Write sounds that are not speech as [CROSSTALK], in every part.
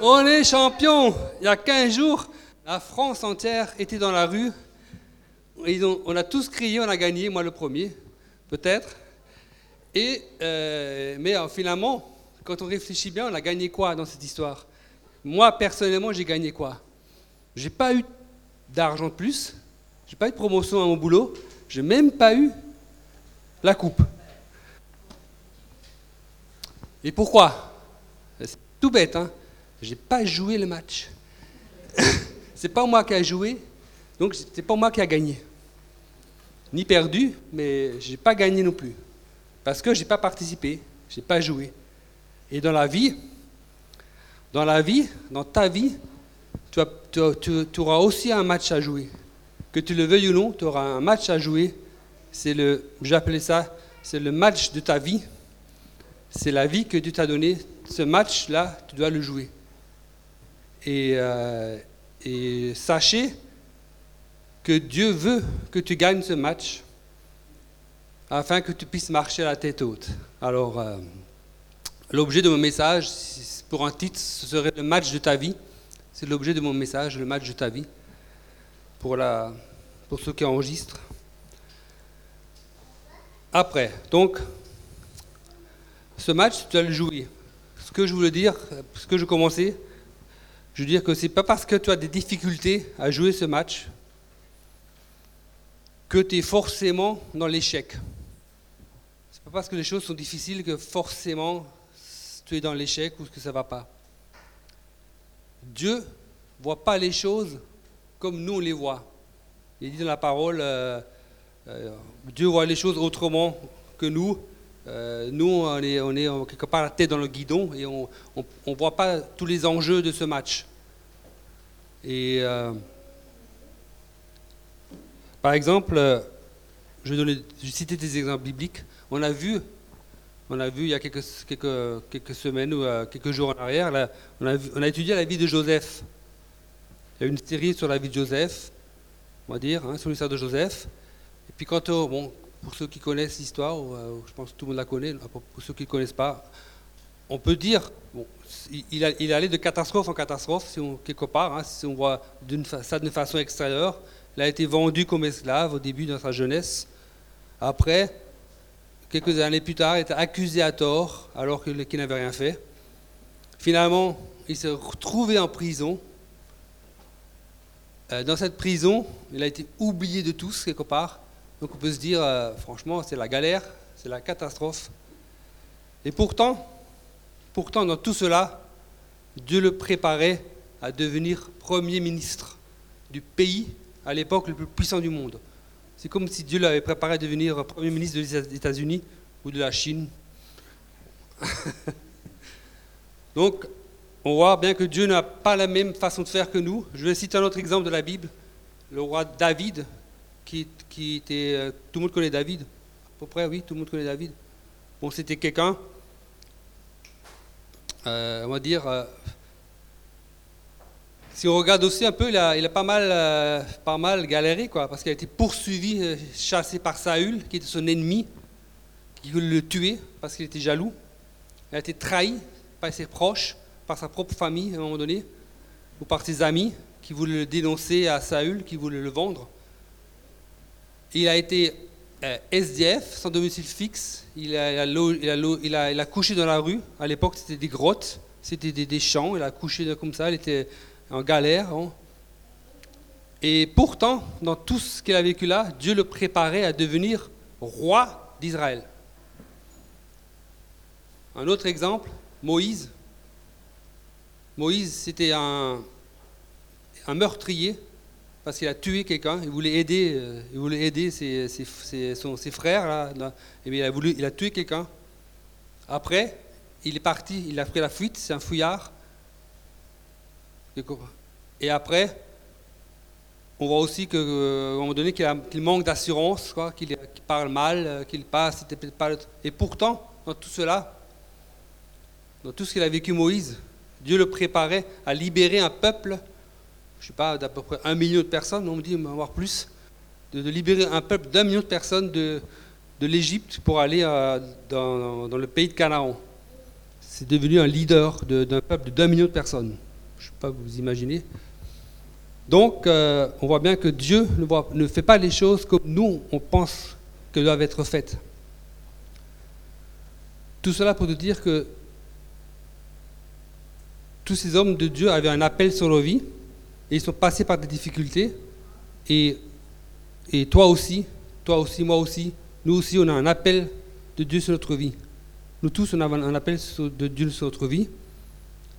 On est champion Il y a 15 jours, la France entière était dans la rue. on a tous crié, on a gagné, moi le premier, peut-être. Euh, mais euh, finalement, quand on réfléchit bien, on a gagné quoi dans cette histoire? Moi, personnellement, j'ai gagné quoi? J'ai pas eu d'argent de plus, j'ai pas eu de promotion à mon boulot, j'ai même pas eu la coupe. Et pourquoi? Tout bête, hein J'ai pas joué le match. [LAUGHS] c'est pas moi qui a joué, donc c'est pas moi qui a gagné. Ni perdu, mais j'ai pas gagné non plus. Parce que j'ai pas participé, j'ai pas joué. Et dans la vie, dans la vie, dans ta vie, tu, tu, auras aussi un match à jouer. Que tu le veuilles ou non, tu auras un match à jouer. C'est le, j'appelais ça, c'est le match de ta vie. C'est la vie que Dieu t'a donnée ce match-là, tu dois le jouer. Et, euh, et, sachez que Dieu veut que tu gagnes ce match afin que tu puisses marcher à la tête haute. Alors, euh, l'objet de mon message, pour un titre, ce serait le match de ta vie. C'est l'objet de mon message, le match de ta vie, pour, la, pour ceux qui enregistrent. Après, donc, ce match, tu dois le jouer que je voulais dire, ce que je commençais, je veux dire que c'est pas parce que tu as des difficultés à jouer ce match que tu es forcément dans l'échec. C'est pas parce que les choses sont difficiles que forcément tu es dans l'échec ou que ça va pas. Dieu voit pas les choses comme nous on les voit. Il dit dans la parole, euh, euh, Dieu voit les choses autrement que nous. Euh, nous, on est, on quelque part la tête dans le guidon et on ne voit pas tous les enjeux de ce match. Et euh, par exemple, euh, je vais, citer des exemples bibliques. On a vu, on a vu il y a quelques, semaines ou quelques jours en arrière, là, on, a on, a étudié la vie de Joseph. Il y a une série sur la vie de Joseph, on va dire, hein, sur l'histoire de Joseph. Et puis quand, bon, pour ceux qui connaissent l'histoire, euh, je pense que tout le monde la connaît, pour ceux qui ne connaissent pas, on peut dire, bon, il, a, il est allé de catastrophe en catastrophe, quelque part, hein, si on voit ça d'une façon extérieure. Il a été vendu comme esclave au début de sa jeunesse. Après, quelques années plus tard, il été accusé à tort alors qu'il n'avait rien fait. Finalement, il s'est retrouvé en prison. Euh, dans cette prison, il a été oublié de tous quelque part. Donc on peut se dire, euh, franchement, c'est la galère, c'est la catastrophe. Et pourtant, pourtant, dans tout cela, Dieu le préparait à devenir Premier ministre du pays à l'époque le plus puissant du monde. C'est comme si Dieu l'avait préparé à devenir Premier ministre des États-Unis ou de la Chine. [LAUGHS] Donc, on voit bien que Dieu n'a pas la même façon de faire que nous. Je vais citer un autre exemple de la Bible. Le roi David, qui, était. Euh, tout le monde connaît David À peu près, oui, tout le monde connaît David. Bon, c'était quelqu'un, euh, on va dire. Euh, si on regarde aussi un peu, il a, pas, mal, pas mal galéré, quoi, parce qu'il a été poursuivi, chassé par Saül, qui était son ennemi, qui voulait le tuer parce qu'il était jaloux. Il a été trahi par ses proches, par sa propre famille à un moment donné, ou par ses amis qui voulaient le dénoncer à Saül, qui voulaient le vendre. Il a été euh, SDF, sans domicile fixe. Il a, couché dans la rue. À l'époque, c'était des grottes, c'était des, champs. Il a couché comme ça, il était en galère. Hein. Et pourtant, dans tout ce qu'il a vécu là, Dieu le préparait à devenir roi d'Israël. Un autre exemple, Moïse. Moïse, c'était un meurtrier parce qu'il a tué quelqu'un, il voulait aider, euh, il voulait aider ses, ses, frères, et il, a voulu, il a tué quelqu'un. Après, il est parti, il a pris la fuite, c'est un fouillard. Et après, on voit aussi qu'à un moment donné qu'il manque d'assurance, qu'il parle mal, euh, qu'il passe, pas... Et pourtant, dans tout cela, dans tout ce qu'il a vécu Moïse, Dieu le préparait à libérer un peuple je ne sais pas, d'à peu près un million de personnes, on me dit, voire plus, de, libérer un peuple d'un million de personnes de, de l'Égypte pour aller euh, dans, dans, le pays de Canaan. c'est devenu un leader d'un peuple de 2 millions de personnes. Je ne sais pas vous imaginer. Donc, euh, on voit bien que Dieu ne, ne fait pas les choses comme nous, on pense que doivent être faites. Tout cela pour te dire que tous ces hommes de Dieu avaient un appel sur leur vie ils sont passés par des difficultés. Et, et toi aussi, toi aussi, moi aussi, nous aussi, on a un appel de Dieu sur notre vie. Nous tous, on a un appel de Dieu sur notre vie.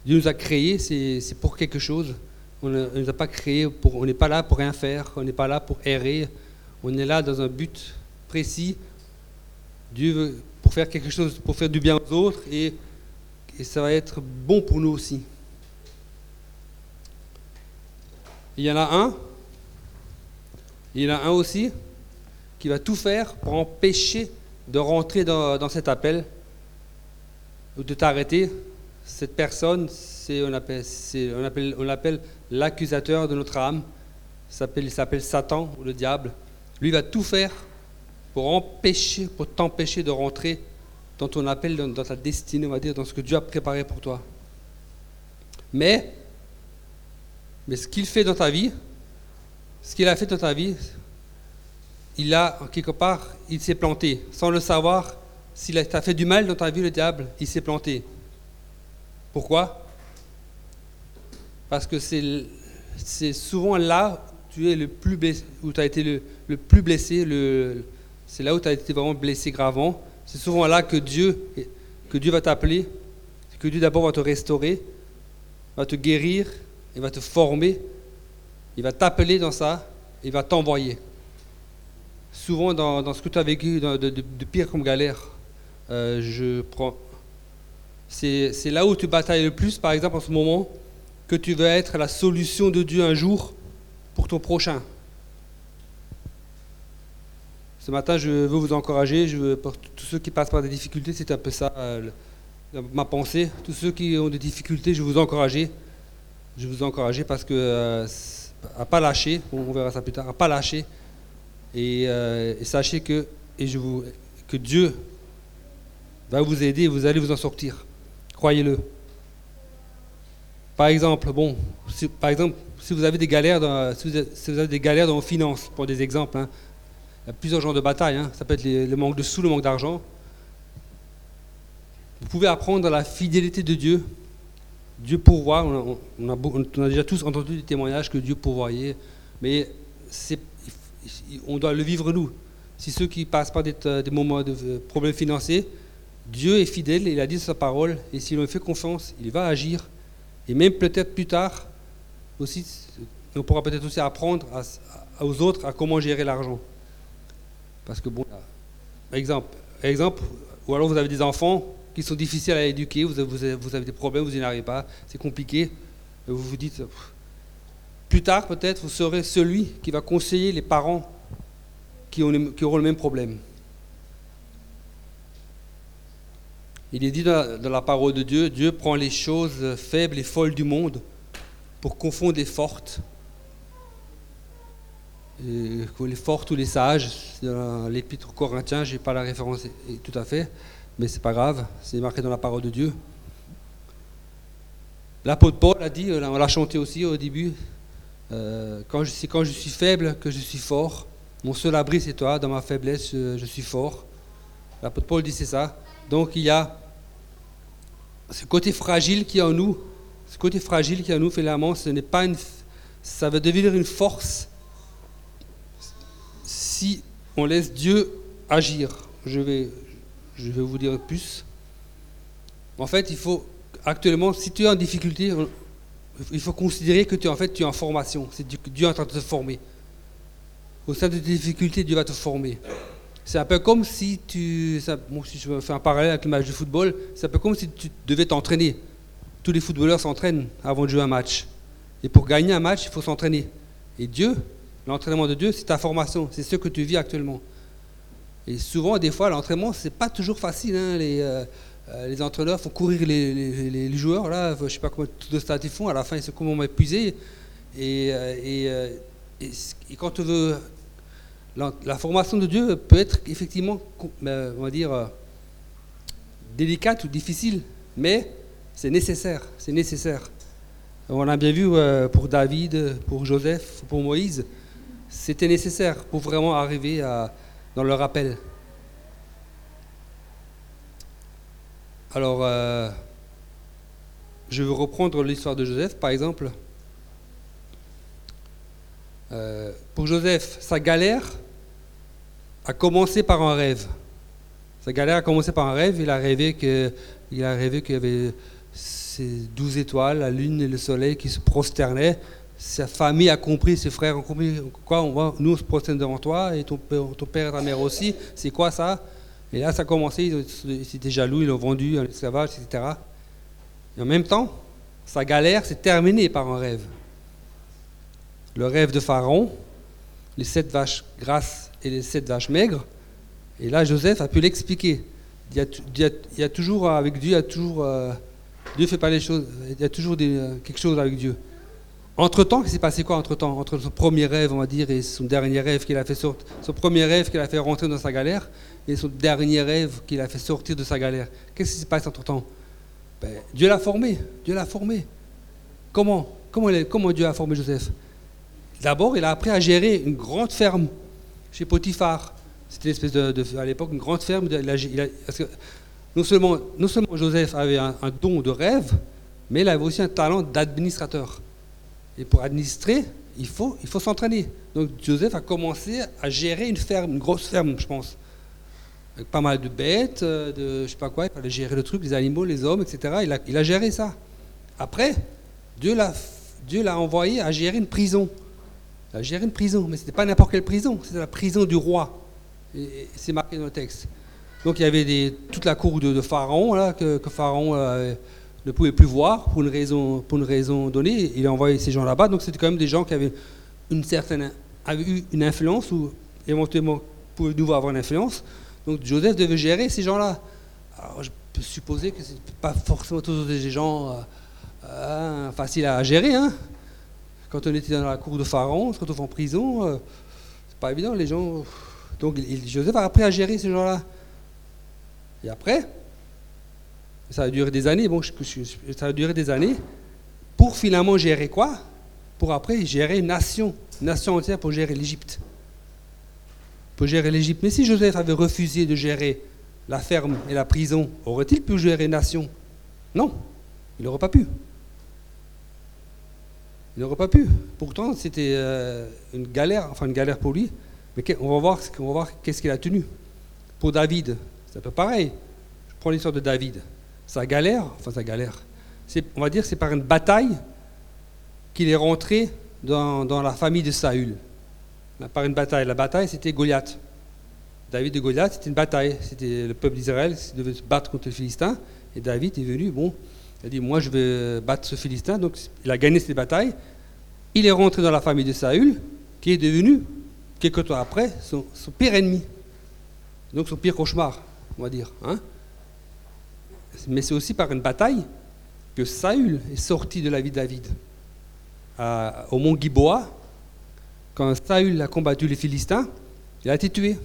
Dieu nous a créés, c'est pour quelque chose. On ne nous a pas créés pour. On n'est pas là pour rien faire, on n'est pas là pour errer. On est là dans un but précis. Dieu veut pour faire quelque chose, pour faire du bien aux autres et, et ça va être bon pour nous aussi. Il y en a un, il y en a un aussi qui va tout faire pour empêcher de rentrer dans, cet appel ou de t'arrêter. Cette personne, c'est, on appelle, on appelle, on l'appelle l'accusateur de notre âme. Il s'appelle Satan ou le diable. Lui va tout faire pour empêcher, pour t'empêcher de rentrer dans ton appel, dans, ta destinée, on va dire, dans ce que Dieu a préparé pour toi. Mais, mais ce qu'il fait dans ta vie, ce qu'il a fait dans ta vie, il a, quelque part, il s'est planté. Sans le savoir, s'il t'a fait du mal dans ta vie, le diable, il s'est planté. Pourquoi? Parce que c'est souvent là où tu as été le, plus blessé, le, c'est là où tu as été vraiment blessé gravement. C'est souvent là que Dieu va t'appeler, que Dieu d'abord va te restaurer, va te guérir, il va te former, il va t'appeler dans ça, il va t'envoyer. Souvent dans, ce que tu as vécu de, pire comme galère, euh, je prends. C'est là où tu batailles le plus, par exemple en ce moment, que tu veux être la solution de Dieu un jour pour ton prochain. Ce matin, je veux vous encourager. Pour tous ceux qui passent par des difficultés, c'est un peu ça euh, ma pensée. Tous ceux qui ont des difficultés, je veux vous encourager. Je vous encourager parce que euh, à pas lâcher. On, verra ça plus tard. À pas lâcher. Et, euh, sachez que et je vous que Dieu va vous aider. et Vous allez vous en sortir. Croyez-le. Par exemple, bon, si, par exemple, si vous avez des galères, dans, si, vous avez, des galères dans vos finances, pour des exemples. Hein, il y a plusieurs genres de batailles. Hein. Ça peut être le manque de sous, le manque d'argent. Vous pouvez apprendre la fidélité de Dieu. Dieu pourvoit. On a, déjà tous entendu des témoignages que Dieu pourvoyait. Mais on doit le vivre nous. Si ceux qui passent par des, des moments de problèmes financiers, Dieu est fidèle, il a dit sa parole, et si l'on fait confiance, il va agir. Et même peut-être plus tard, aussi, on pourra peut-être aussi apprendre aux autres à comment gérer l'argent. Parce que, bon, exemple, exemple, ou alors vous avez des enfants qui sont difficiles à éduquer, vous avez, des problèmes, vous n'y arrivez pas, c'est compliqué, vous vous dites, plus tard peut-être, vous serez celui qui va conseiller les parents qui, ont, qui auront le même problème. Il est dit dans, la parole de Dieu, Dieu prend les choses faibles et folles du monde pour confondre les fortes. Les forts ou les sages, dans l'épître aux Corinthiens, je n'ai pas la référence tout à fait, mais c'est pas grave, c'est marqué dans la parole de Dieu. L'apôtre Paul a dit, on l'a chanté aussi au début, euh, quand je, c'est quand je suis faible que je suis fort. Mon seul abri c'est toi, dans ma faiblesse je, suis fort. L'apôtre Paul dit c'est ça. Donc il y a ce côté fragile qui est en nous, ce côté fragile qui est en nous, finalement, ce n'est pas une, ça va devenir une force si on laisse Dieu agir. Je vais, je vais vous dire plus. En fait, il faut actuellement, si tu es en difficulté, il faut considérer que tu, en fait, tu es en formation. C'est Dieu en train de te former. Au sein de tes difficultés, Dieu va te former. C'est un peu comme si tu. si je fais un parallèle avec le match de football, c'est un peu comme si tu devais t'entraîner. Tous les footballeurs s'entraînent avant de jouer un match. Et pour gagner un match, il faut s'entraîner. Et Dieu, L'entraînement de Dieu, c'est ta formation, c'est ce que tu vis actuellement. Et souvent, des fois, l'entraînement, c'est pas toujours facile. Hein. Les, euh, euh, les, entraîneurs font courir les, joueurs. Là, je sais pas comment tout de stats ils font. À la fin, ils sont complètement épuisés. Et, euh, quand tu veux, la, formation de Dieu peut être effectivement, on va dire, délicate ou difficile. Mais c'est nécessaire, c'est nécessaire. On a bien vu euh, pour David, pour Joseph, pour Moïse, c'était nécessaire pour vraiment arriver à, dans le rappel. Alors, euh, je veux reprendre l'histoire de Joseph, par exemple. Euh, pour Joseph, sa galère a commencé par un rêve. Sa galère a commencé par un rêve. Il a rêvé il qu'il y avait ces douze étoiles, la lune et le soleil qui se prosternaient. Sa famille a compris, ses frères ont compris quoi on va, nous on se prosterne devant toi et ton, père et ta mère aussi. C'est quoi ça? Et là ça a commencé. Ils étaient jaloux, ils l'ont vendu en esclavage, etc. Et en même temps, sa galère s'est terminée par un rêve. Le rêve de Pharaon, les sept vaches grasses et les sept vaches maigres. Et là, Joseph a pu l'expliquer. Il, y a toujours, avec Dieu, il y a toujours, euh, Dieu fait pas les choses, il y a toujours euh, quelque chose avec Dieu. Entre-temps, il s'est passé quoi entre-temps? Entre son premier rêve, on va dire, et son dernier rêve qu'il a fait sortir, son premier rêve qu'il a fait rentrer dans sa galère, et son dernier rêve qu'il a fait sortir de sa galère. Qu'est-ce qui se passe entre-temps? Ben, Dieu l'a formé, Dieu l'a formé. Comment comment, comment Dieu a formé Joseph? D'abord, il a appris à gérer une grande ferme chez Potiphar. C'était espèce de, à l'époque une grande ferme. seulement, non seulement Joseph avait un, don de rêve, mais il avait aussi un talent d'administrateur. Et pour administrer, il faut, il faut s'entraîner. Donc Joseph a commencé à gérer une ferme, une grosse ferme, je pense. Avec pas mal de bêtes, euh, de je sais pas quoi, il fallait gérer le truc, les animaux, les hommes, etc. Il a, il a géré ça. Après, Dieu l'a envoyé à gérer une prison a géré une prison, mais ce n'était pas n'importe quelle prison, c'était la prison du roi. C'est marqué dans le texte. Donc il y avait toute la cour de, Pharaon, là, que, Pharaon euh, ne pouvait plus voir pour une raison, pour une raison donnée. Il a envoyé ces gens là-bas. Donc c'était quand même des gens qui avaient une certaine, avaient eu une influence ou éventuellement pouvaient nous avoir une influence. Donc Joseph devait gérer ces gens-là. Alors je peux supposer que ce pas forcément tous des gens euh, euh, faciles à gérer. Hein. Quand on était dans la cour de Pharaon, on se retrouve en prison, euh, c'est pas évident, les gens. Donc Joseph a appris à gérer ces gens-là. Et après, ça a duré des années, ça a duré des années, pour finalement gérer quoi? Pour après gérer une nation, une nation entière pour gérer l'Égypte. Pour gérer l'Égypte. Mais si Joseph avait refusé de gérer la ferme et la prison, aurait-il pu gérer une nation? Non, il n'aurait pas pu. Il n'aurait pas pu. Pourtant, c'était euh, une galère, enfin une galère pour lui. Mais on va voir, on va voir qu'est-ce qu'il a tenu. Pour David, c'est un peu pareil. Je prends l'histoire de David. Sa galère, enfin sa galère, on va dire c'est par une bataille qu'il est rentré dans, dans, la famille de Saül. Par une bataille. La bataille, c'était Goliath. David et Goliath, c'était une bataille. C'était le peuple d'Israël qui devait se battre contre les Philistins. Et David est venu, bon, il a dit, moi je vais battre ce Philistin. Donc il a gagné cette bataille. Il est rentré dans la famille de Saül, qui est devenu, quelques temps après, son, pire ennemi. Donc son pire cauchemar, on va dire. Hein. Mais c'est aussi par une bataille que Saül est sorti de la vie de David. au mont Giboa, quand Saül a combattu les Philistins, il a été tué.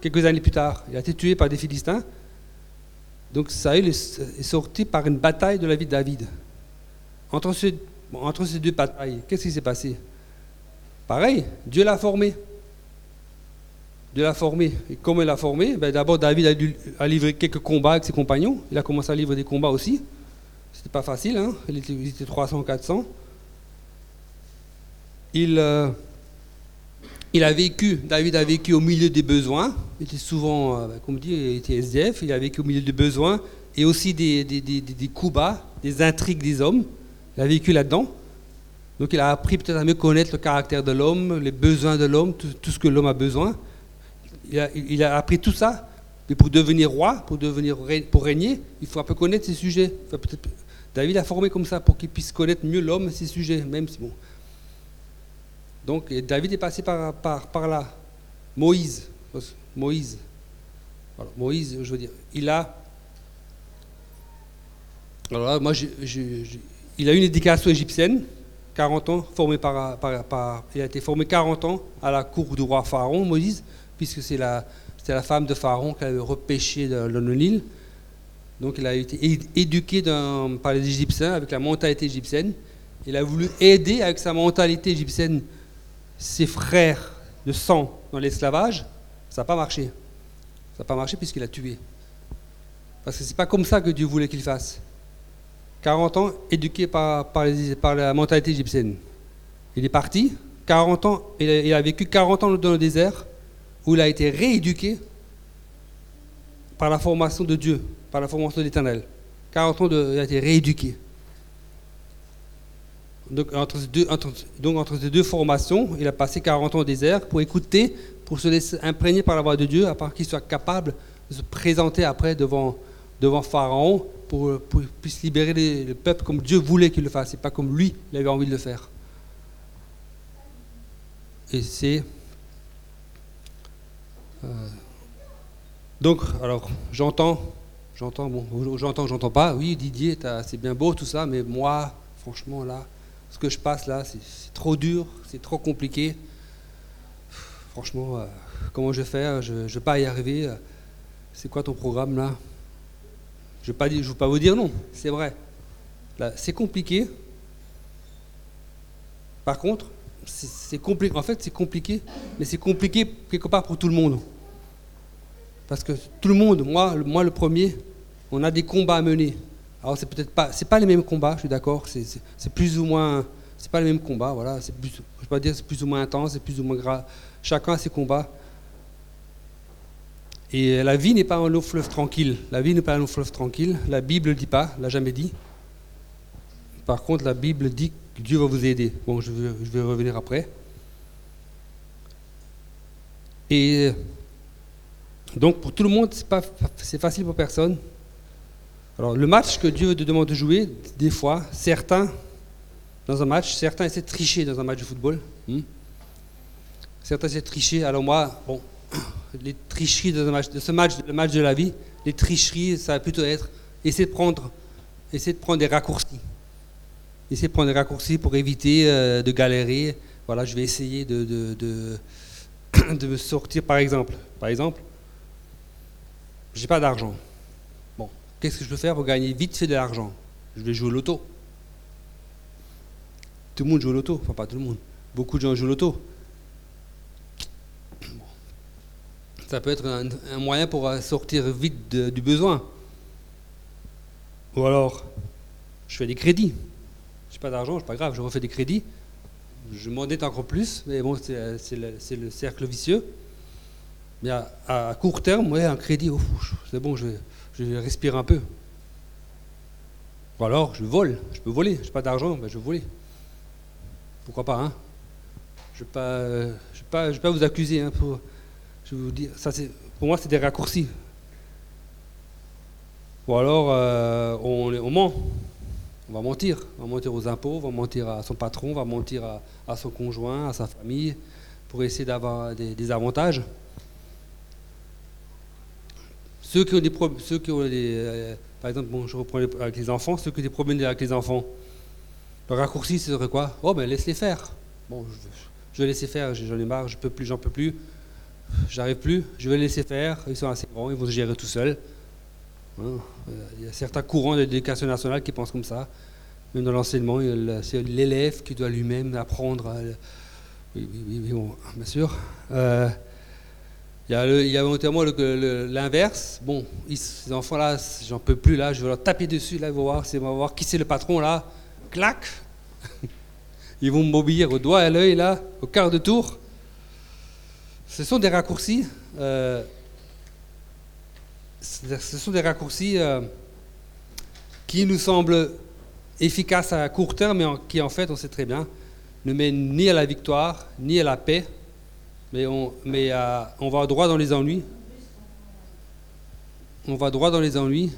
Quelques années plus tard, il a été tué par des Philistins. Donc Saül est sorti par une bataille de la vie de David. Entre ces, entre ces deux batailles, qu'est-ce qui s'est passé? Pareil, Dieu l'a formé. Dieu l'a formé. Et comment il l'a formé ben, D'abord, David a, livré quelques combats avec ses compagnons. Il a commencé à livrer des combats aussi. C'était pas facile, hein il, était, 300, 400. Il, euh, il a vécu, David a vécu au milieu des besoins. Il était souvent, euh, ben, comme dit, il était SDF. Il a vécu au milieu des besoins et aussi des, des, coups bas, des intrigues des hommes. Il a vécu là-dedans. Donc il a appris peut-être à mieux connaître le caractère de l'homme, les besoins de l'homme, tout, ce que l'homme a besoin. Il a, appris tout ça. Mais pour devenir roi, pour, devenir, pour régner, il faut un peu connaître ces sujets. David a formé comme ça pour qu'il puisse connaître mieux l'homme et ses sujets, même. Donc David est passé par, là. Moïse, Moïse, Moïse, je veux dire, il a. Alors là, moi, il a une éducation égyptienne, 40 ans, formé par, il a été formé 40 ans à la cour du roi Pharaon, Moïse, puisque c'est la, femme de Pharaon qui avait repêché dans le Nil. Donc il a été éduqué par les Égyptiens avec la mentalité égyptienne. Il a voulu aider avec sa mentalité égyptienne ses frères de sang dans l'esclavage. Ça n'a pas marché. Ça n'a pas marché puisqu'il a tué. Parce que ce n'est pas comme ça que Dieu voulait qu'il fasse. 40 ans éduqué par, par, la mentalité égyptienne. Il est parti, 40 ans, il a, vécu 40 ans dans le désert, où il a été rééduqué par la formation de Dieu, par la formation de l'Éternel. 40 ans, il a été rééduqué. Donc entre, ces deux formations, il a passé 40 ans au désert pour écouter, pour se laisser imprégner par la voix de Dieu, afin qu'il soit capable de se présenter après devant, devant Pharaon pour, pour puisse libérer le peuple comme Dieu voulait qu'il le fasse, et pas comme lui, il avait envie de le faire. Et c'est... Euh, donc, alors, j'entends, j'entends, bon, j'entends, j'entends pas. Oui, Didier, c'est bien beau tout ça, mais moi, franchement, là, ce que je passe là, c'est trop dur, c'est trop compliqué. Franchement, euh, comment je vais faire? Je ne vais pas y arriver. C'est quoi ton programme là? Je ne veux, veux, pas vous dire non, c'est vrai. C'est compliqué. Par contre, c'est compliqué. En fait, c'est compliqué, mais c'est compliqué quelque part pour tout le monde. Parce que tout le monde, moi, moi le premier, on a des combats à mener. Alors c'est peut-être pas, c'est pas les mêmes combats, je suis d'accord. C'est plus ou moins, c'est pas les mêmes combats, voilà. C'est plus, je pas dire c'est plus ou moins intense, c'est plus ou moins grave. Chacun a ses combats. Et la vie n'est pas un long fleuve tranquille. La vie n'est pas un long fleuve tranquille. La Bible ne dit pas, l'a jamais dit. Par contre, la Bible dit Dieu va vous aider. Bon, je vais, revenir après. Et donc pour tout le monde, c'est pas, c'est facile pour personne. Alors, le match que Dieu te demande de jouer, des fois, certains, dans un match, certains essaient de tricher dans un match de football. Hmm? Certains essaient de tricher. Alors, moi, bon, [COUGHS] les tricheries match, de ce match, le match de la vie, les tricheries, ça va plutôt être essayer de prendre, essayer de prendre des raccourcis. Essayer de prendre des raccourcis pour éviter euh, de galérer. Voilà, je vais essayer de, de, de, [COUGHS] me sortir, par exemple. Par exemple, j'ai pas d'argent. Qu'est-ce que je peux faire pour gagner? Vite fait de l'argent Je vais jouer au loto. Tout le monde joue au loto. Enfin, pas tout le monde. Beaucoup de gens jouent au loto. Ça peut être un, moyen pour sortir vite du besoin. Ou alors, je fais des crédits. Je n'ai pas d'argent, c'est pas grave, je refais des crédits. Je m'endette encore plus, mais bon, c'est le, cercle vicieux. Mais à, court terme, ouais, un crédit, c'est bon, je respire un peu. Ou alors, je vole, je peux voler, je n'ai pas d'argent, ben je vais voler. Pourquoi pas, hein Je ne vais, pas, vous accuser, hein, pour, je vais vous dire, pour moi, c'est des raccourcis. Ou alors, euh, on, ment. On va mentir. On va mentir aux impôts, on va mentir à son patron, on va mentir à, son conjoint, à sa famille, pour essayer d'avoir des avantages. Ceux qui ont des problèmes, euh, par exemple, je reprends avec les enfants, ceux qui ont des problèmes avec les enfants, le raccourci, ce serait quoi? Oh, ben laisse-les faire. Bon, je, vais laisser faire, j'en ai marre, je peux plus, j'en peux plus, j'arrive plus, je vais laisser faire, ils sont assez grands, ils vont se gérer tout seuls. Hein, il y a certains courants de l'éducation nationale qui pensent comme ça. Même dans l'enseignement, c'est l'élève qui doit lui-même apprendre. Oui, oui, oui, bon, bien sûr. Euh, il y a, le, a l'inverse. Bon, ces enfants-là, j'en peux plus, là, je vais leur taper dessus, là, ils vont voir, voir qui c'est le patron, là. Clac [LAUGHS] Ils vont m'obéir au doigt et à l'œil, là, au quart de tour. Ce sont des raccourcis. Euh, ce sont des raccourcis euh, qui nous semblent efficaces à court terme, mais qui, en fait, on sait très bien, ne mènent ni à la victoire, ni à la paix, mais on, euh, on va droit dans les ennuis. On va droit dans les ennuis.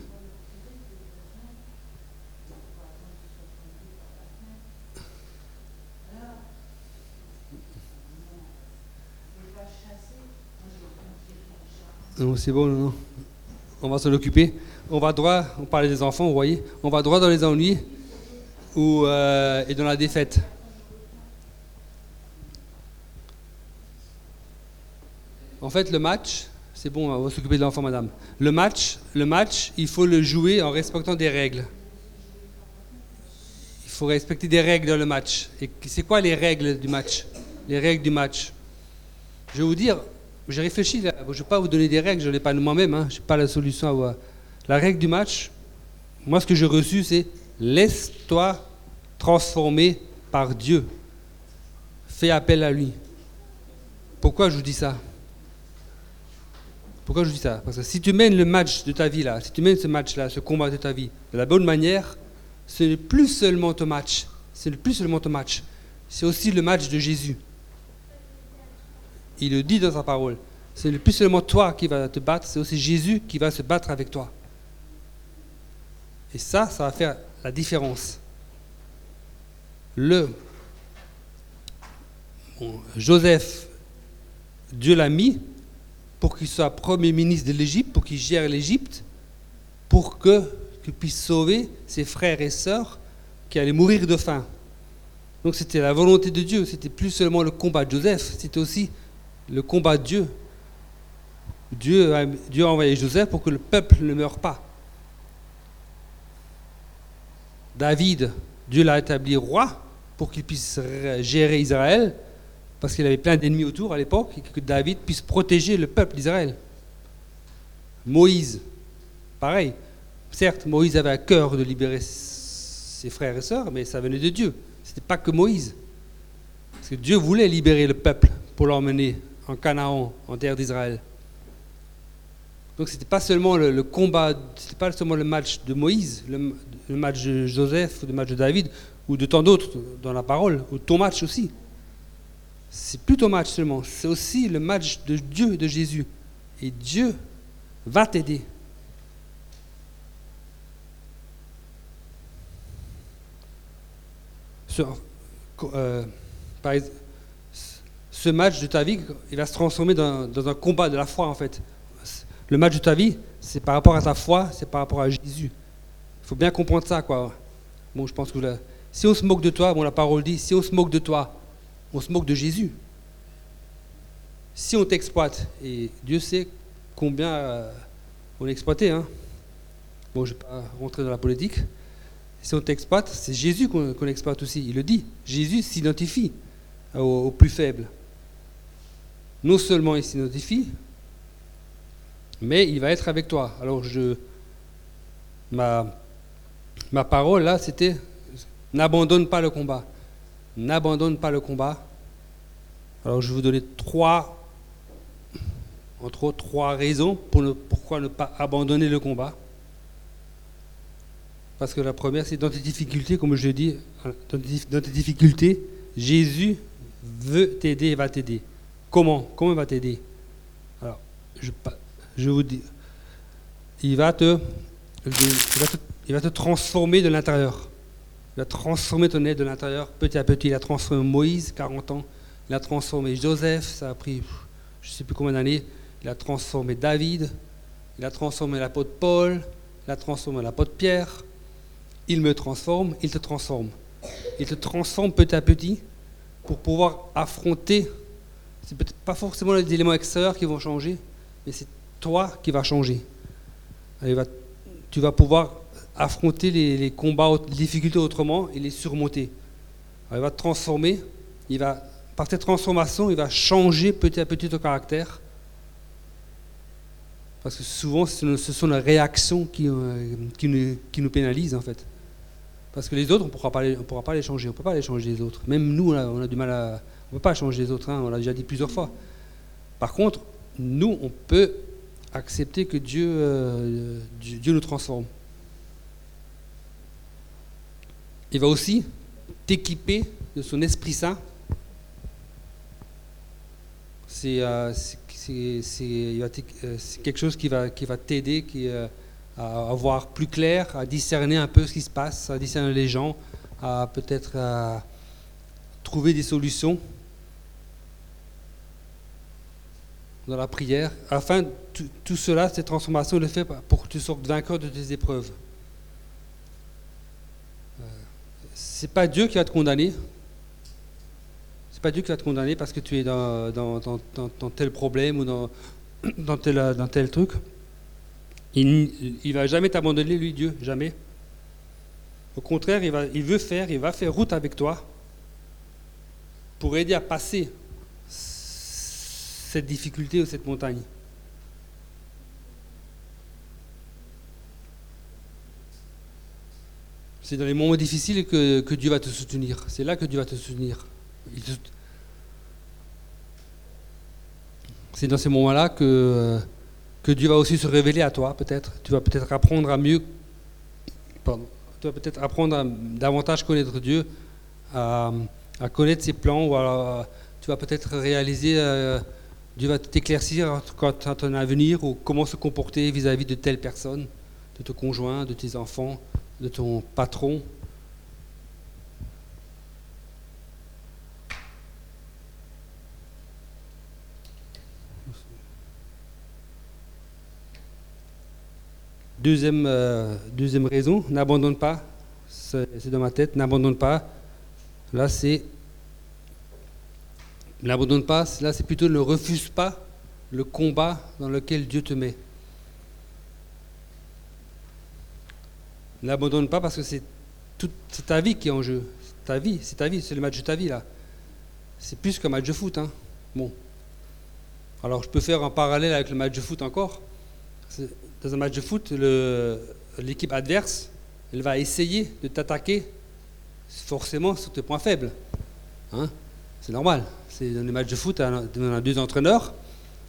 C'est bon, non, On va s'en occuper. On va droit, on parlait des enfants, vous voyez, on va droit dans les ennuis euh, et dans la défaite. En fait, le match, C'est bon, on va s'occuper de l'enfant, madame. Le match, le match, il faut le jouer en respectant des règles. Il faut respecter des règles dans le match. Et c'est quoi les règles du match? Les règles du match. Je vais vous dire, j'ai réfléchi, je ne vais pas vous donner des règles, je ne l'ai pas moi-même, hein, je n'ai pas la solution à voir. La règle du match, moi ce que j'ai reçu, c'est laisse-toi transformer par Dieu. Fais appel à lui. Pourquoi je vous dis ça? Pourquoi je vous dis ça? Parce que si tu mènes le match de ta vie là, si tu mènes ce match-là, ce combat de ta vie, de la bonne manière, ce n'est plus seulement ton match. Ce n'est plus seulement ton match. C'est aussi le match de Jésus. Il le dit dans sa parole. Ce n'est plus seulement toi qui vas te battre, c'est aussi Jésus qui va se battre avec toi. Et ça, ça va faire la différence. Le Joseph, Dieu l'a mis pour qu'il soit premier ministre de l'Égypte, pour qu'il gère l'Égypte, pour qu'il puisse sauver ses frères et sœurs qui allaient mourir de faim. Donc c'était la volonté de Dieu, c'était plus seulement le combat de Joseph, c'était aussi le combat de Dieu. Dieu a, envoyé Joseph pour que le peuple ne meure pas. David, Dieu l'a établi roi pour qu'il puisse gérer Israël, parce qu'il avait plein d'ennemis autour à l'époque, et que David puisse protéger le peuple d'Israël. Moïse, pareil. Certes, Moïse avait à cœur de libérer ses frères et sœurs, mais ça venait de Dieu. Ce n'était pas que Moïse. Parce que Dieu voulait libérer le peuple pour l'emmener en Canaan, en terre d'Israël. Donc ce n'était pas seulement le, combat, c'était pas seulement le match de Moïse, le, match de Joseph, le match de David, ou de tant d'autres dans la parole, ou ton match aussi. C'est plus ton match seulement, c'est aussi le match de Dieu, de Jésus. Et Dieu va t'aider. Euh, par exemple, ce match de ta vie, il va se transformer dans, un combat de la foi en fait. Le match de ta vie, c'est par rapport à ta foi, c'est par rapport à Jésus. Il faut bien comprendre ça, quoi. Bon, je pense que si on se moque de toi, bon, la parole dit, si on se moque de toi, on se moque de Jésus. Si on t'exploite, et Dieu sait combien euh, on est hein. Bon, je ne vais pas rentrer dans la politique. Si on t'exploite, c'est Jésus qu'on exploite aussi. Il le dit. Jésus s'identifie aux plus faibles non seulement il s'identifie, mais il va être avec toi. Alors je, ma, parole là, c'était n'abandonne pas le combat. N'abandonne pas le combat. Alors je vais vous donner trois, entre trois raisons pour ne, pourquoi ne pas abandonner le combat. Parce que la première, c'est dans tes difficultés, comme je dis, dans tes difficultés, Jésus veut t'aider et va t'aider. Comment Comment il va t'aider? Alors, je, je, vous dis, il va te, transformer de l'intérieur. Il va transformer ton aide de l'intérieur petit à petit. Il a transformé Moïse, 40 ans. Il a transformé Joseph, ça a pris je ne sais plus combien d'années. Il a transformé David. Il a transformé l'apôtre Paul. Il a transformé l'apôtre Pierre. Il me transforme, il te transforme. Il te transforme petit à petit pour pouvoir affronter c'est peut-être pas forcément les éléments extérieurs qui vont changer, mais c'est toi qui vas changer. tu vas pouvoir affronter les, combats, les difficultés autrement et les surmonter. il va te transformer, par cette transformation, il va changer petit à petit ton caractère. Parce que souvent, ce sont les réactions qui, euh, qui, nous, pénalisent en fait. Parce que les autres, on ne pourra pas les changer, on ne peut pas les changer les autres. Même nous, on a du mal à, on ne peut pas changer les autres, hein, on l'a déjà dit plusieurs fois. Par contre, nous, on peut accepter que Dieu, euh, Dieu nous transforme. Il va aussi t'équiper de son Esprit Saint. C'est euh, euh, quelque chose qui va, qui va t'aider à voir plus clair, à discerner un peu ce qui se passe, à discerner les gens, à peut-être trouver des solutions. Dans la prière, afin tout, cela, cette transformation, le fait pour que tu sortes vainqueur de tes épreuves. Euh, c'est pas Dieu qui va te condamner. C'est pas Dieu qui va te condamner parce que tu es dans, dans, tel problème ou dans, [CLEARS THROAT] dans tel, dans tel truc. Il ne va jamais t'abandonner, lui, Dieu, jamais. Au contraire, il, va, il veut faire, il va faire route avec toi pour aider à passer cette difficulté ou cette montagne. C'est dans les moments difficiles que, que, Dieu va te soutenir. C'est là que Dieu va te soutenir. C'est dans ces moments-là que, que Dieu va aussi se révéler à toi, peut-être. Tu vas peut-être apprendre à mieux. Pardon. Tu vas peut-être apprendre à davantage connaître Dieu, à, à connaître ses plans, ou alors tu vas peut-être réaliser. Euh, Dieu va t'éclaircir quant à ton avenir ou comment se comporter vis-à-vis de telle personne, de ton conjoint, de tes enfants, de ton patron. Deuxième, euh, deuxième raison, n'abandonne pas, c'est dans ma tête, n'abandonne pas. Là, c'est N'abandonne pas, là c'est plutôt ne refuse pas le combat dans lequel Dieu te met. N'abandonne pas parce que c'est ta vie qui est en jeu. C'est ta vie, c'est ta vie, c'est le match de ta vie là. C'est plus qu'un match de foot. Hein. Bon. Alors je peux faire un parallèle avec le match de foot encore. Dans un match de foot, l'équipe adverse, elle va essayer de t'attaquer forcément sur tes points faibles. Hein. C'est normal. Dans les matchs de foot, on a deux entraîneurs,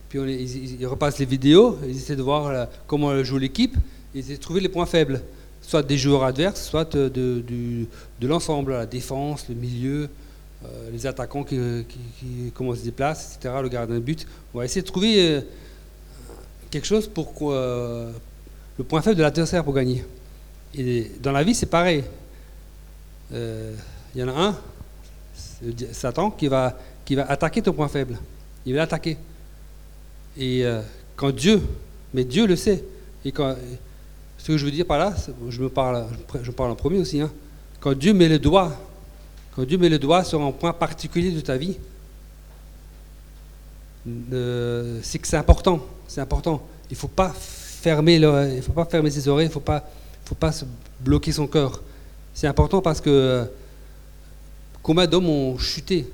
puis ils, repassent les vidéos, ils essaient de voir euh, comment joue l'équipe, ils essaient de trouver les points faibles, soit des joueurs adverses, soit de, de, l'ensemble, la défense, le milieu, euh, les attaquants qui, comment se déplacent, etc., le gardien de but. On va essayer de trouver euh, quelque chose pour le point faible de l'adversaire pour gagner. Et dans la vie, c'est pareil. Il y en a un, Satan, qui va qui va attaquer ton point faible. Il va l'attaquer. Et euh, quand Dieu, mais Dieu le sait, et quand, ce que je veux dire par là, je me parle, en premier aussi, hein. quand Dieu met le doigt, quand Dieu met le doigt sur un point particulier de ta vie, c'est que c'est important, c'est important. Il faut pas fermer, il faut pas fermer ses oreilles, il faut pas, faut pas bloquer son cœur. C'est important parce que euh, combien d'hommes ont chuté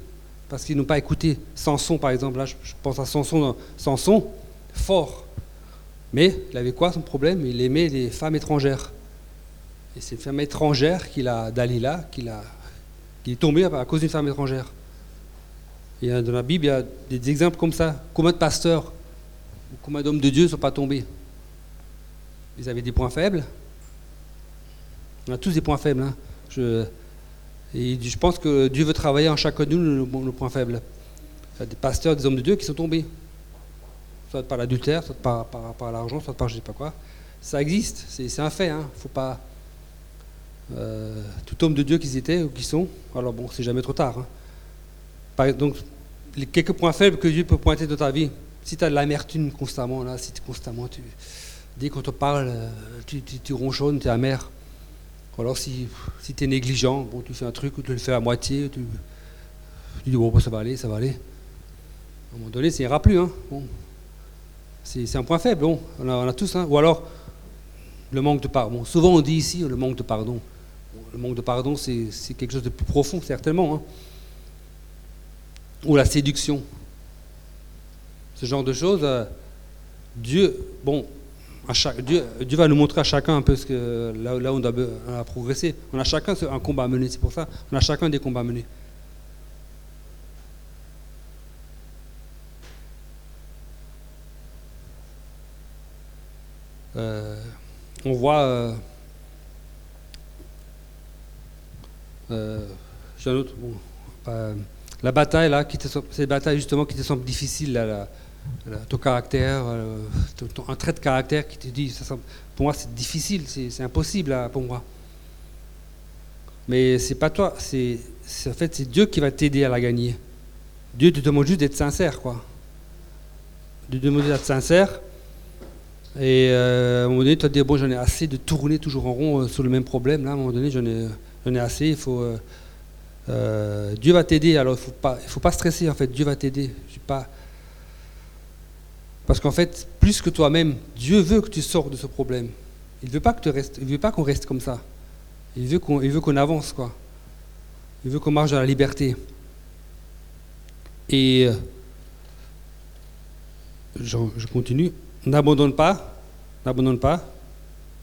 parce qu'ils n'ont pas écouté Samson, par exemple. Là, je pense à Samson, Samson, fort. Mais il avait quoi son problème? Il aimait les femmes étrangères. Et c'est une femme étrangère qu'il a, Dalila, qu'il a, qui est tombé à cause d'une femme étrangère. Et dans la Bible, il y a des exemples comme ça. Combien de pasteurs, combien d'hommes de Dieu ne sont pas tombés? Ils avaient des points faibles. On a tous des points faibles. Hein. Je, et je pense que Dieu veut travailler en chacun de nous le, point faible. Il y a des pasteurs, des hommes de Dieu qui sont tombés. Soit par l'adultère, soit par, par, l'argent, soit par je ne sais pas quoi. Ça existe, c'est un fait. Hein. Faut pas. Euh, tout homme de Dieu qu'ils étaient ou qui sont, alors bon, c'est jamais trop tard. Hein. donc, les quelques points faibles que Dieu peut pointer dans ta vie, si tu as de l'amertume constamment, là, si constamment, tu, dès qu'on te parle, euh, tu, tu, tu ronchonnes, tu es amer, ou alors si, si tu es négligent, bon, tu fais un truc ou tu le fais à moitié, tu, dis bon, ça va aller, ça va aller. À un moment donné, ça n'ira plus. Hein. C'est un point faible, bon, on, a, tous. Hein. Ou alors le manque de pardon. souvent on dit ici le manque de pardon. le manque de pardon, c'est quelque chose de plus profond, certainement. Hein. Ou la séduction. Ce genre de choses. Euh, Dieu, bon, Dieu, va nous montrer à chacun un peu ce que, là, où on doit progresser. On a chacun un combat à mener, c'est pour ça. On a chacun des combats à mener. Euh, on voit. Euh, euh, autre. la bataille, là, qui cette bataille justement qui te semble difficile, là, ton caractère, euh, un trait de caractère qui te dit, pour moi c'est difficile, c'est impossible pour moi. Mais c'est pas toi, c'est en fait c'est Dieu qui va t'aider à la gagner. Dieu te demande juste d'être sincère, quoi. Dieu te demande d'être sincère. Et euh, à un moment donné, tu vas te dire, bon, j'en ai assez de tourner toujours en rond euh, sur le même problème. Là, à un moment donné, j'en ai, ai, assez. Il faut, Dieu va t'aider. Alors, il ne faut pas, faut pas stresser, en fait. Dieu va t'aider. Je pas Parce qu'en fait, plus que toi-même, Dieu veut que tu sors de ce problème. Il ne veut pas que tu restes, il veut pas qu'on reste comme ça. Il veut qu'on, avance, quoi. Il veut qu'on marche dans la liberté. Et euh, je, je continue. N'abandonne pas, n'abandonne pas,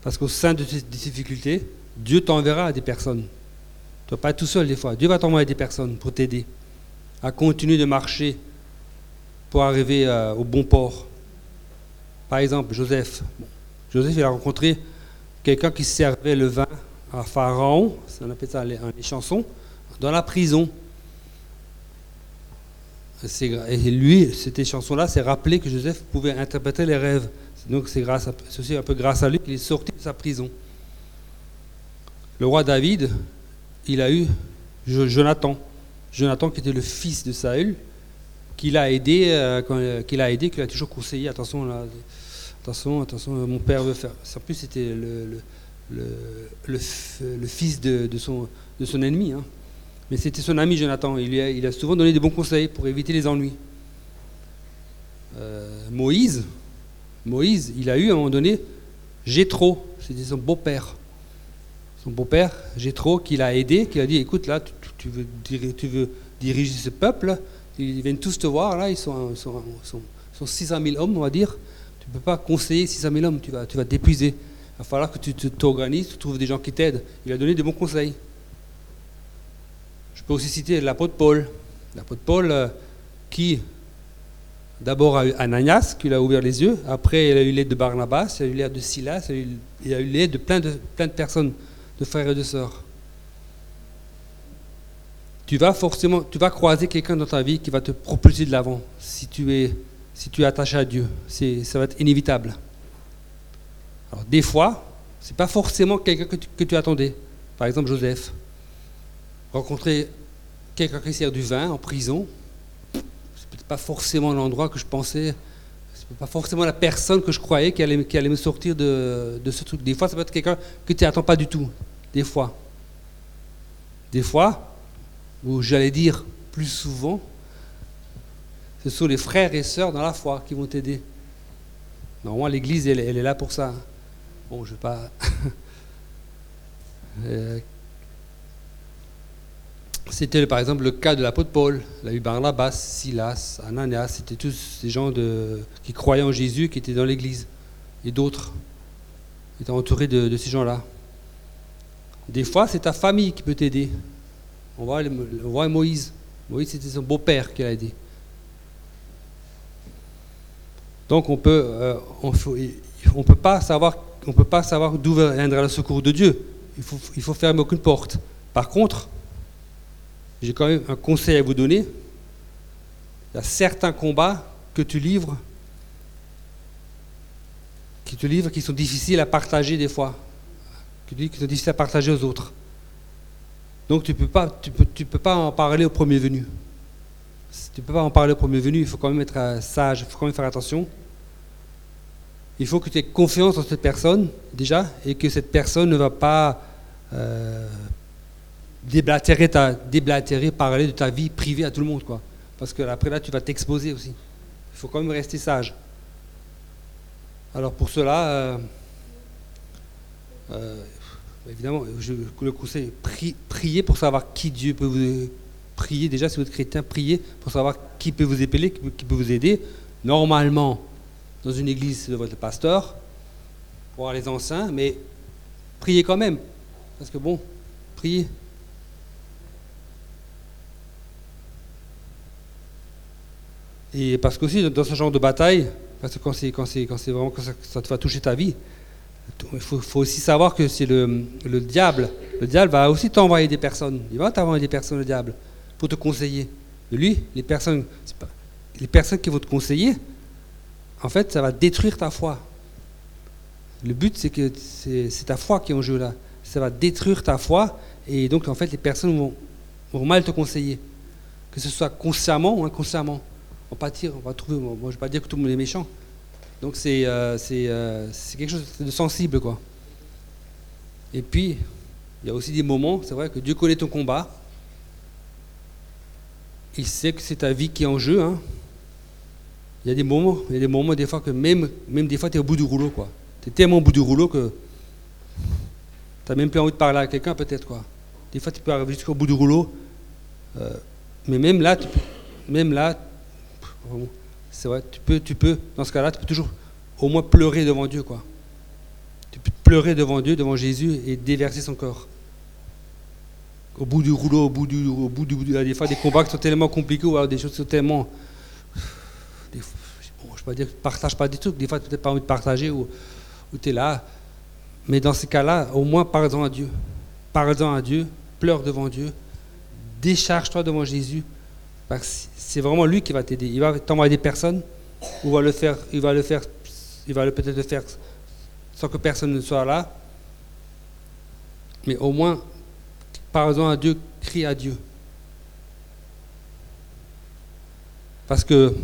parce qu'au sein de tes difficultés, Dieu t'enverra à des personnes. Tu ne vas pas être tout seul des fois. Dieu va t'envoyer des personnes pour t'aider à continuer de marcher pour arriver euh, au bon port. Par exemple, Joseph. Joseph, il a rencontré quelqu'un qui servait le vin à Pharaon, on appelle ça les, les chansons, dans la prison. Et lui, cette chanson-là, c'est rappelé que Joseph pouvait interpréter les rêves. Donc c'est grâce, aussi un peu grâce à lui qu'il est sorti de sa prison. Le roi David, il a eu Jonathan, Jonathan qui était le fils de Saül, qui l'a aidé, euh, euh, qu'il a aidé, qu'il a toujours conseillé. Attention, là, attention, attention, mon père veut faire. En plus, c'était le, le, le, fils de, de, son, de son ennemi. Hein. Mais c'était son ami Jonathan. Il, a, il a souvent donné des bons conseils pour éviter les ennuis. Euh, Moïse, Moïse, il a eu à un moment donné Jétro, c'était son beau-père. Son beau-père, Jétro, qui l'a aidé, qui a dit écoute, là, tu, veux, tu veux diriger ce peuple, ils viennent tous te voir, là, ils sont, sont, sont, 600 000 hommes, on va dire. Tu ne peux pas conseiller 600 000 hommes, tu vas, tu vas t'épuiser. Il va falloir que tu t'organises, tu trouves des gens qui t'aident. Il a donné des bons conseils. Je peux aussi citer l'apôtre Paul. L'apôtre Paul euh, qui, d'abord a eu Ananias, qui lui a ouvert les yeux, après il a eu l'aide de Barnabas, il a eu l'aide de Silas, il a eu l'aide de plein, de plein de personnes, de frères et de sœurs. Tu vas forcément, tu vas croiser quelqu'un dans ta vie qui va te propulser de l'avant si tu es, si tu es attaché à Dieu. ça va être inévitable. Alors des fois, c'est pas forcément quelqu'un que, tu attendais. Par exemple Joseph rencontrer quelqu'un qui sert du vin en prison, c'est peut-être pas forcément l'endroit que je pensais, c'est pas forcément la personne que je croyais qui allait, qui allait me sortir de, de, ce truc. Des fois, ça peut être quelqu'un que tu n'attends pas du tout. Des fois. Des fois, ou j'allais dire plus souvent, ce sont les frères et sœurs dans la foi qui vont t'aider. Normalement, l'Église, elle, est là pour ça. Bon, je ne vais pas... [LAUGHS] euh, c'était par exemple le cas de l'apôtre Paul. Il a eu Barnabas, Silas, Ananias, c'était tous ces gens qui croyaient en Jésus, qui étaient dans l'église. Et d'autres étaient entourés de, ces gens-là. Des fois, c'est ta famille qui peut t'aider. On voit Moïse. Moïse, c'était son beau-père qui l'a aidé. Donc on peut, peut pas savoir, d'où viendra le secours de Dieu. Il faut, faut fermer aucune porte. Par contre, j'ai quand même un conseil à vous donner. Il y a certains combats que tu livres qui te livrent, qui sont difficiles à partager des fois, qui sont difficiles à partager aux autres. Donc tu ne peux, pas, peux pas en parler au premier venu. Tu ne peux pas en parler au premier venu, il faut quand même être euh, sage, il faut quand même faire attention. Il faut que tu aies confiance en cette personne, déjà, et que cette personne ne va pas euh, déblatérer, ta, déblatérer, parler de ta vie privée à tout le monde, quoi. Parce que après là, tu vas t'exposer aussi. Il faut quand même rester sage. Alors pour cela, euh, euh, évidemment, je le conseille, priez pour savoir qui Dieu peut vous prier. Déjà, si vous êtes chrétien, priez pour savoir qui peut vous épeler, qui peut vous aider. Normalement, dans une église, de votre pasteur, pour les anciens, mais priez quand même. Parce que bon, priez. Et parce qu'aussi, dans ce genre de bataille, parce que quand c'est, quand c'est, quand vraiment que ça, te va toucher ta vie, il faut, faut aussi savoir que c'est le, le, diable. Le diable va aussi t'envoyer des personnes. Il va t'envoyer des personnes, le diable, pour te conseiller. Mais lui, les personnes, pas, les personnes qui vont te conseiller, en fait, ça va détruire ta foi. Le but, c'est que c'est, ta foi qui est en jeu là. Ça va détruire ta foi, et donc, en fait, les personnes vont, mal te conseiller. Que ce soit consciemment ou inconsciemment on va on va trouver. Moi, je ne vais pas dire que tout le monde est méchant. Donc c'est euh, euh, c'est quelque chose de sensible, quoi. Et puis, il y a aussi des moments, c'est vrai que Dieu connaît ton combat. Il sait que c'est ta vie qui est en jeu. Hein. Il y a des moments, il y a des moments des fois que même, même des fois tu es au bout du rouleau quoi. Tu es tellement au bout du rouleau que tu n'as même plus envie de parler à quelqu'un peut-être quoi. Des fois tu peux arriver jusqu'au bout du rouleau. Euh, mais même là, tu peux, même là, c'est vrai, tu peux, tu peux, dans ce cas-là, tu peux toujours au moins pleurer devant Dieu quoi. Tu peux pleurer devant Dieu, devant Jésus et déverser son corps au bout du rouleau, au bout du, au bout du, des fois des combats qui sont tellement compliqués ou des choses qui sont tellement je ne pas dire que partage pas des trucs, des fois tu n'as pas envie de partager ou, tu es là. Mais dans ces cas-là, au moins parle-en à Dieu. Parle-en à Dieu, pleure devant Dieu, décharge-toi devant Jésus. Parce que c'est vraiment lui qui va t'aider. Il va t'envoyer des personnes, ou va le faire, il va le faire, il va peut-être le faire sans que personne ne soit là. Mais au moins, parle-en à Dieu, crie à Dieu. Parce que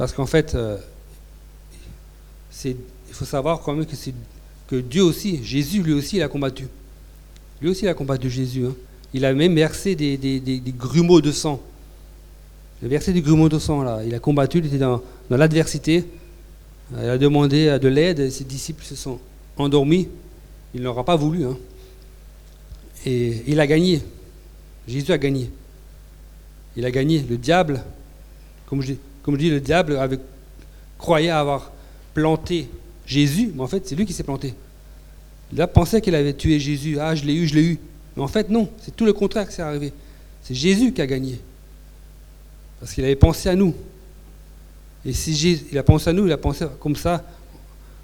parce qu'en fait, euh, il faut savoir quand même que, Dieu aussi, Jésus lui aussi, il a combattu. Lui aussi, il a combattu Jésus. Hein. Il a même versé des, grumeaux de sang. Il a versé des grumeaux de sang là. Il a combattu, il était dans, l'adversité. Il a demandé de l'aide. Ses disciples se sont endormis. Il n'aura pas voulu. Hein. Et il a gagné. Jésus a gagné. Il a gagné. Le diable, comme je dis, comme je dis, le diable avait, croyait avoir planté Jésus, mais en fait, c'est lui qui s'est planté. Il a pensé qu'il avait tué Jésus. Ah, je l'ai eu, je l'ai eu. Mais en fait, non, c'est tout le contraire qui s'est arrivé. C'est Jésus qui a gagné. Parce qu'il avait pensé à nous. Et si Jésus, il a pensé à nous, il a pensé comme ça.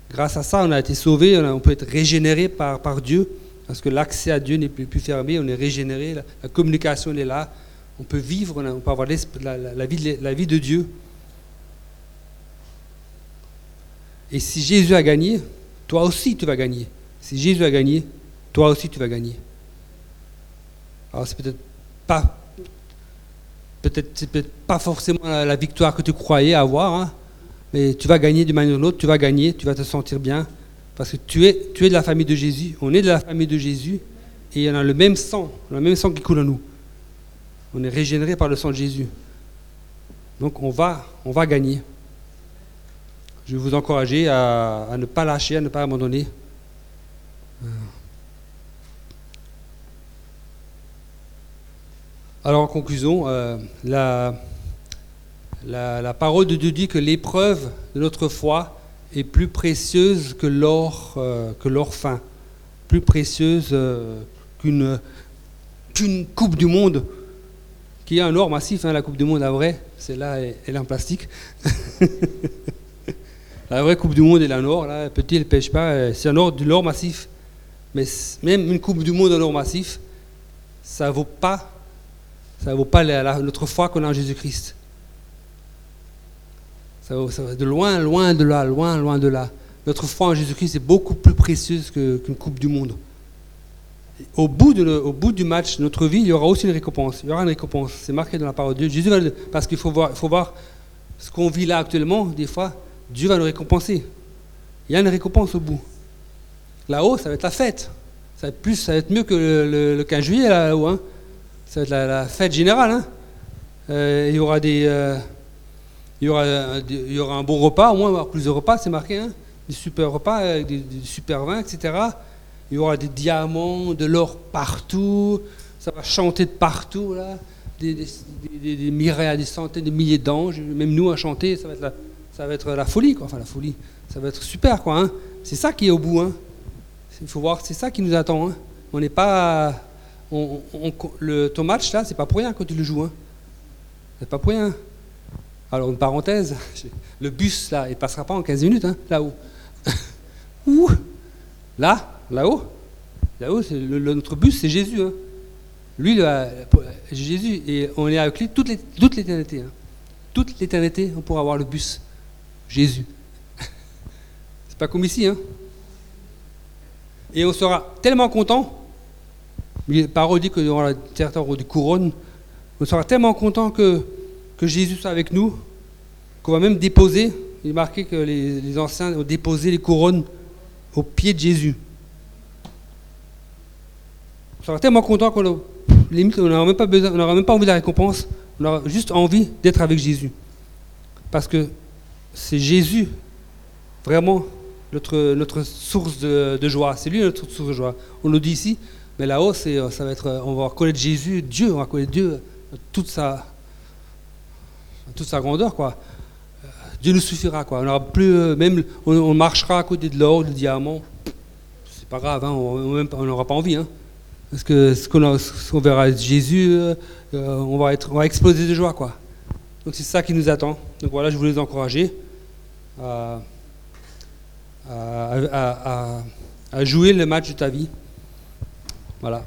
Grâce à ça, on a été sauvés, on, peut être régénéré par, Dieu. Parce que l'accès à Dieu n'est plus, fermé, on est régénéré, la, communication est là. On peut vivre, on, peut avoir la vie de Dieu. Et si Jésus a gagné, toi aussi tu vas gagner. Si Jésus a gagné, toi aussi tu vas gagner. Alors c'est peut-être pas peut-être peut pas forcément la, victoire que tu croyais avoir, hein, mais tu vas gagner d'une manière ou d'une autre, tu vas gagner, tu vas te sentir bien, parce que tu es, de la famille de Jésus, on est de la famille de Jésus, et en a le même sang, le même sang qui coule en nous. On est régénéré par le sang de Jésus. Donc on va, on va gagner je vais vous encourager à, ne pas lâcher, à ne pas abandonner. Alors en conclusion, euh, la, la, parole de Dieu dit que l'épreuve de notre foi est plus précieuse que l'or euh, que l'or fin, plus précieuse euh, qu'une coupe du monde qui est un or massif, hein, la coupe du monde, la vraie, celle-là, elle est en plastique. [LAUGHS] La vraie Coupe du Monde est en or, là, petit, elle ne pêche pas, euh, c'est un or, de l'or massif. Mais même une Coupe du Monde en or massif, ça ne vaut pas, ça vaut pas notre foi qu'on a en Jésus-Christ. Ça, va de loin, loin de là, loin, loin de là. Notre foi en Jésus-Christ est beaucoup plus précieuse qu'une Coupe du Monde. Au bout, de au bout, du match, notre vie, il y aura aussi une récompense. Il y aura une récompense. C'est marqué dans la parole de Dieu. Jésus parce qu'il faut voir, faut voir ce qu'on vit là actuellement, des fois. Dieu va nous récompenser. Il y a une récompense au bout. Là-haut, ça va être la fête. Ça va être, plus, ça va être mieux que le, 15 juillet là-haut. Hein. Ça va être la, fête générale. Hein. Euh, il, y aura des, euh, il, y aura, il y aura un bon repas, au moins avoir plus de repas, c'est marqué. Hein. Des super repas, des, super vins, etc. Il y aura des diamants, de l'or partout. Ça va chanter de partout. Là. Des, des, des, des, des centaines, des milliers d'anges. Même nous à chanter, ça va être la, ça va être la folie, quoi. Enfin, la folie, ça va être super, quoi. Hein. C'est ça qui est au bout, hein. Il faut voir, c'est ça qui nous attend. Hein. On n'est pas. le, ton match, là, c'est pas pour rien quand tu le joues. Hein. C'est pas pour rien. Alors, une parenthèse, [LAUGHS] le bus, là, il passera pas en 15 minutes, hein, là-haut. [LAUGHS] Où Là, là-haut Là-haut, notre bus, c'est Jésus. Hein. Lui, Jésus, et on est avec lui toute l'éternité. Hein. Toute l'éternité, on pourra avoir le bus. Jésus. C'est pas comme ici, hein. Et on sera tellement content, paroles dit que dans la territoire du couronne, on sera tellement content que, que Jésus soit avec nous, qu'on va même déposer, il est marqué que les, anciens ont déposé les couronnes au pied de Jésus. On sera tellement content qu'on limite, on n'aura même pas besoin, on n'aura même pas envie de la récompense, on aura juste envie d'être avec Jésus. parce que c'est Jésus, vraiment, notre, notre source de, joie. C'est lui notre source de joie. On le dit ici, mais là-haut, ça va être, on va connaître Jésus, Dieu, on va connaître Dieu, toute sa, toute sa grandeur, quoi. Dieu nous suffira, quoi. On aura plus, même, on, marchera à côté de l'or, du diamant. C'est pas grave, hein, on n'aura pas envie, hein. Parce que ce qu'on, qu'on verra Jésus, euh, on, va être, on va exploser de joie, quoi. Donc c'est ça qui nous attend. Donc voilà, je voulais vous encourager à- jouer le match de ta vie. Voilà.